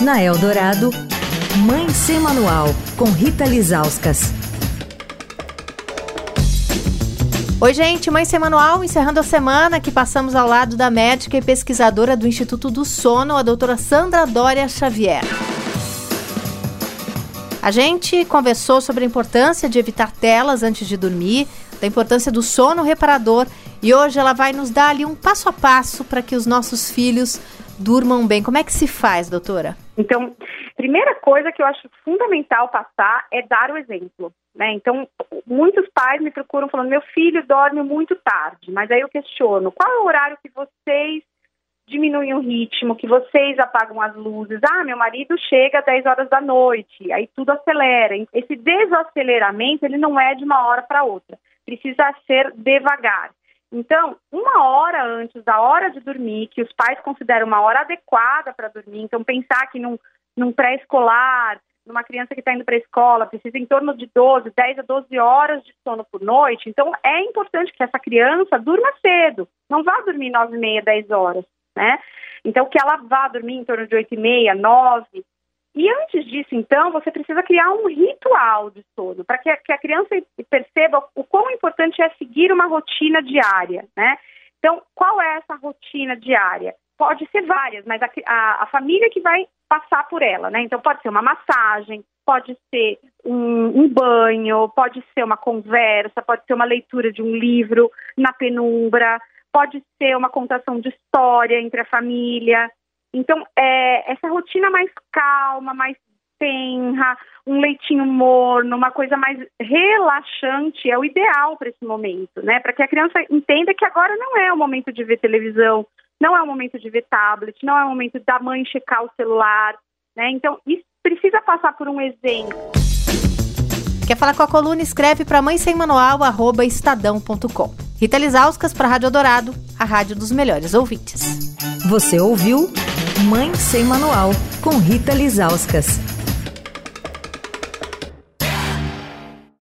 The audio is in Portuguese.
Na Eldorado, Mãe Sem Manual, com Rita Lizauskas. Oi, gente, Mãe Sem Manual, encerrando a semana que passamos ao lado da médica e pesquisadora do Instituto do Sono, a doutora Sandra Dória Xavier. A gente conversou sobre a importância de evitar telas antes de dormir, da importância do sono reparador e hoje ela vai nos dar ali um passo a passo para que os nossos filhos durmam bem. Como é que se faz, doutora? Então, primeira coisa que eu acho fundamental passar é dar o exemplo. Né? Então, muitos pais me procuram falando: meu filho dorme muito tarde, mas aí eu questiono: qual é o horário que vocês diminuem o ritmo, que vocês apagam as luzes? Ah, meu marido chega às 10 horas da noite, aí tudo acelera. Esse desaceleramento ele não é de uma hora para outra, precisa ser devagar. Então, uma hora antes da hora de dormir, que os pais consideram uma hora adequada para dormir, então pensar que num, num pré-escolar, numa criança que está indo para a escola, precisa em torno de 12, 10 a 12 horas de sono por noite, então é importante que essa criança durma cedo, não vá dormir 9 e meia, 10 horas, né? Então, que ela vá dormir em torno de 8 e meia, 9, e antes disso, então, você precisa criar um ritual de sono, para que, que, a criança perceba o quão importante é seguir uma rotina diária, né? Então, qual é essa rotina diária? Pode ser várias, mas a, a, a família que vai passar por ela, né? Então, pode ser uma massagem, pode ser um, um, banho, pode ser uma conversa, pode ser uma leitura de um livro na penumbra, pode ser uma contação de história entre a família, então, é, essa rotina mais calma, mais tenra, um leitinho morno, uma coisa mais relaxante é o ideal para esse momento, né? Para que a criança entenda que agora não é o momento de ver televisão, não é o momento de ver tablet, não é o momento da mãe checar o celular, né? Então, isso precisa passar por um exemplo. Quer falar com a coluna? Escreve para mãe sem manual, arroba estadão.com. Rita Lisauskas para a Rádio Dourado, a rádio dos melhores ouvintes. Você ouviu Mãe Sem Manual, com Rita Lizauskas.